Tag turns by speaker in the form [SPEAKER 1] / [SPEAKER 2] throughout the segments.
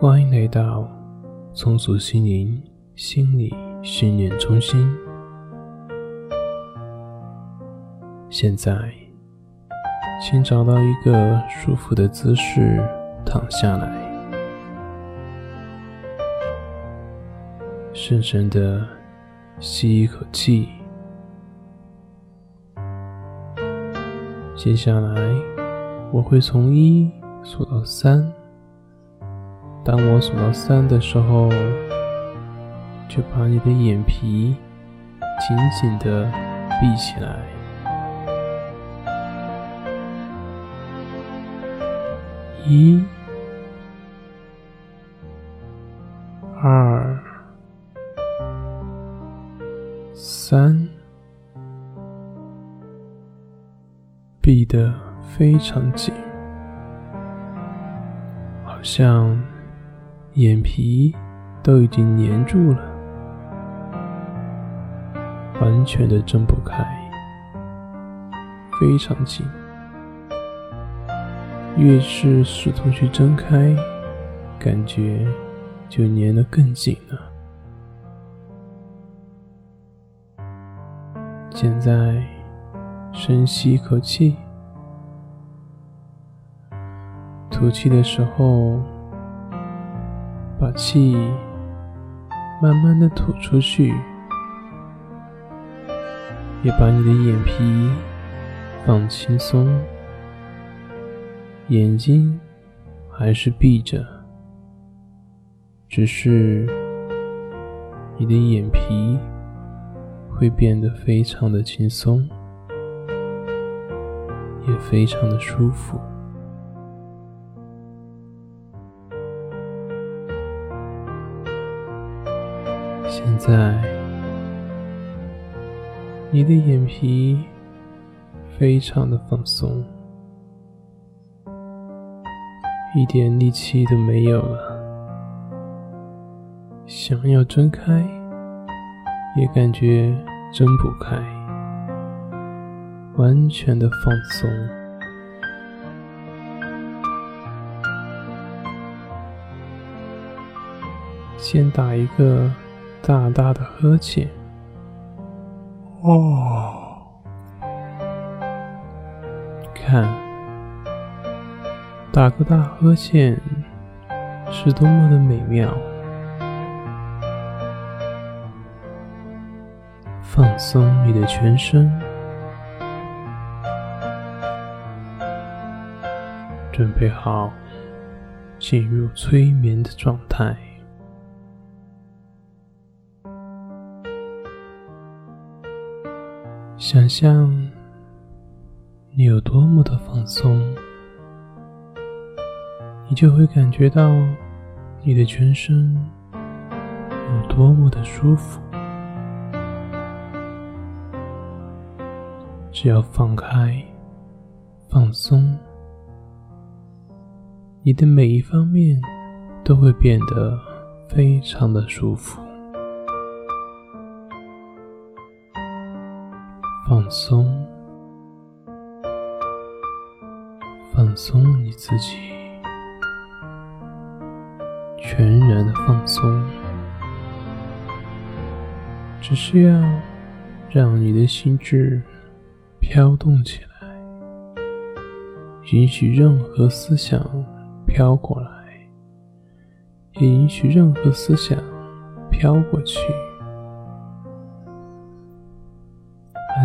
[SPEAKER 1] 欢迎来到松鼠心灵心理训练中心。现在，请找到一个舒服的姿势躺下来，深深的吸一口气。接下来，我会从一数到三。当我数到三的时候，就把你的眼皮紧紧的闭起来。一、二、三，闭得非常紧，好像。眼皮都已经粘住了，完全的睁不开，非常紧。越是试图去睁开，感觉就粘得更紧了。现在，深吸一口气，吐气的时候。把气慢慢的吐出去，也把你的眼皮放轻松，眼睛还是闭着，只是你的眼皮会变得非常的轻松，也非常的舒服。现在，你的眼皮非常的放松，一点力气都没有了。想要睁开，也感觉睁不开，完全的放松。先打一个。大大的呵欠，哦，看，打个大呵欠是多么的美妙，放松你的全身，准备好进入催眠的状态。想象你有多么的放松，你就会感觉到你的全身有多么的舒服。只要放开、放松，你的每一方面都会变得非常的舒服。放松，放松你自己，全然的放松，只需要让你的心智飘动起来，允许任何思想飘过来，也允许任何思想飘过去。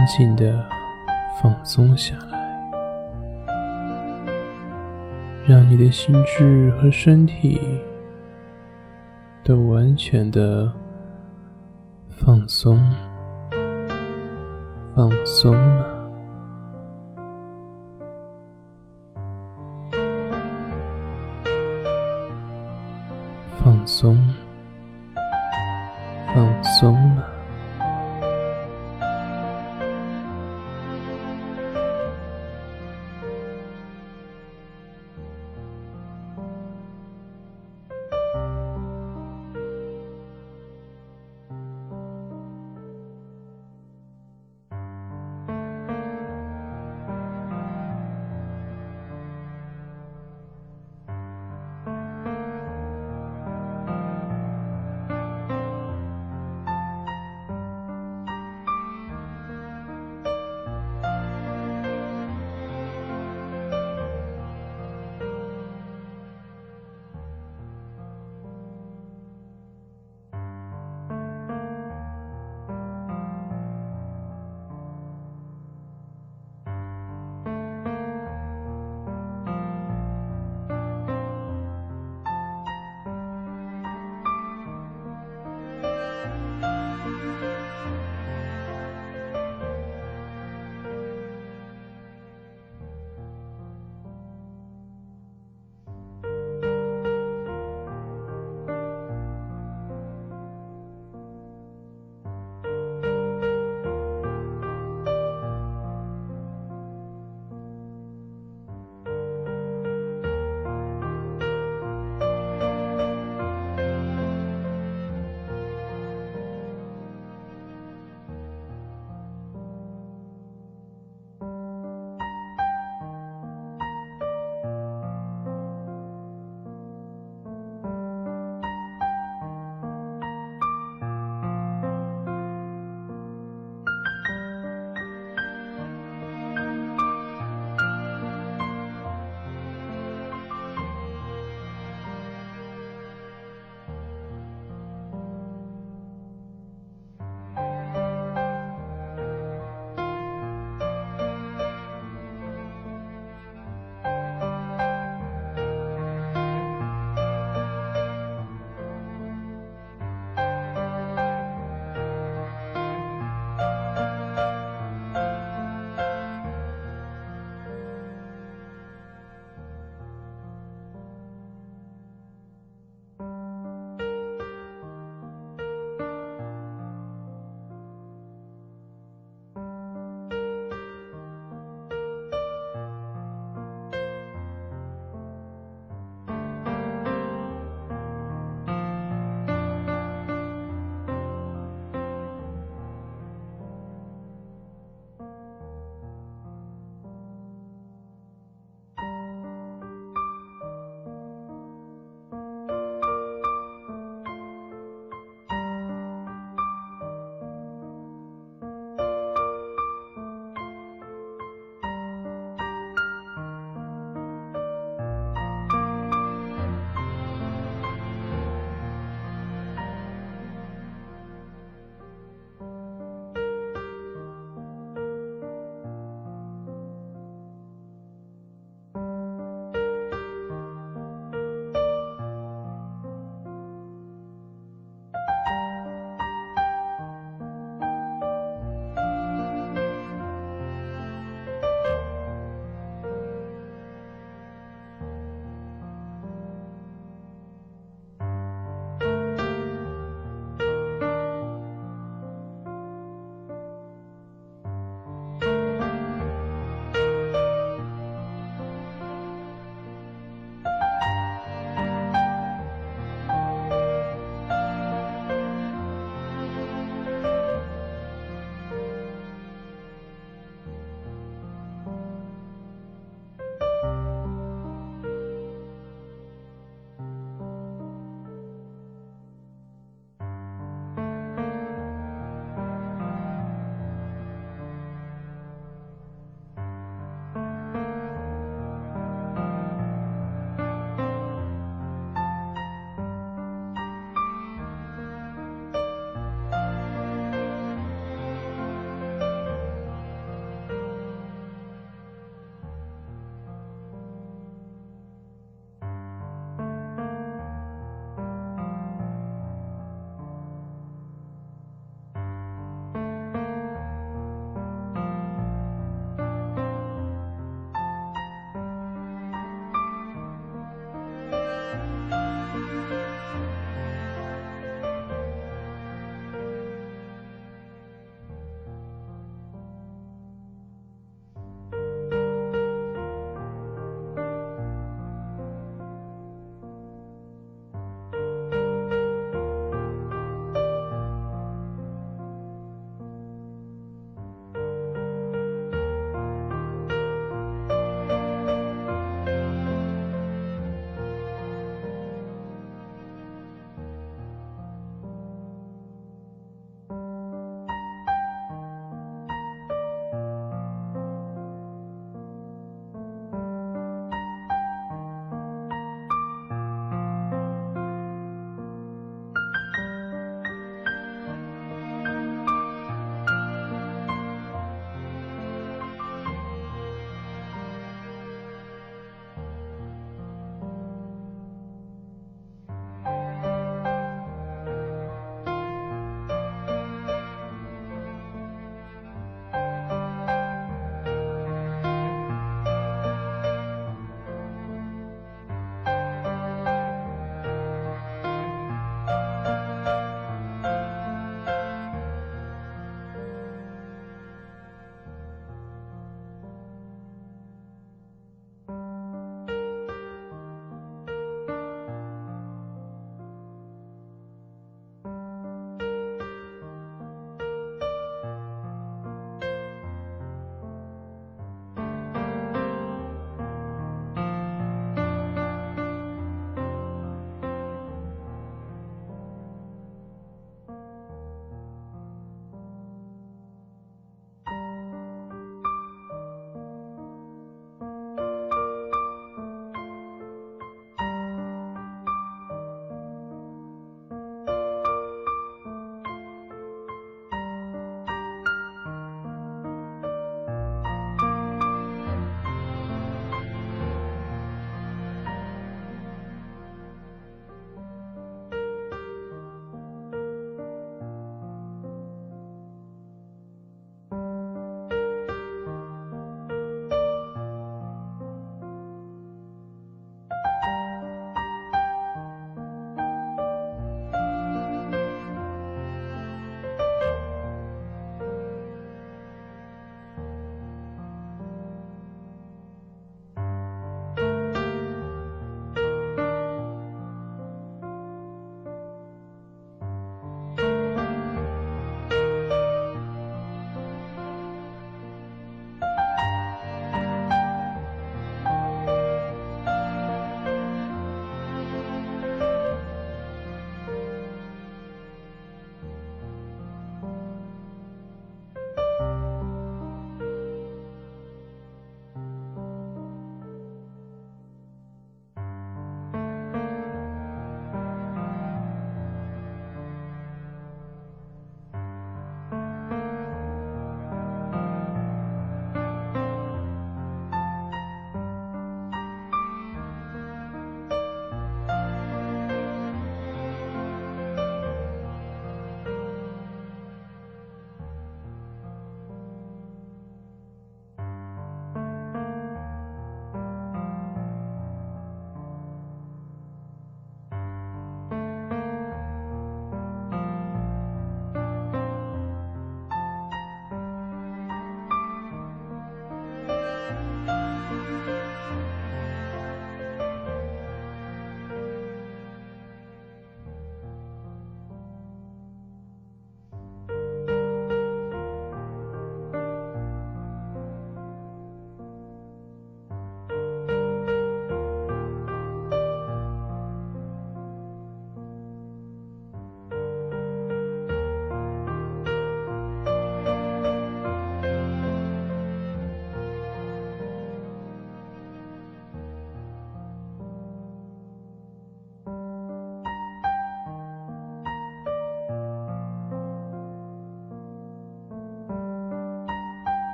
[SPEAKER 1] 安静的放松下来，让你的心智和身体都完全的放松，放松了，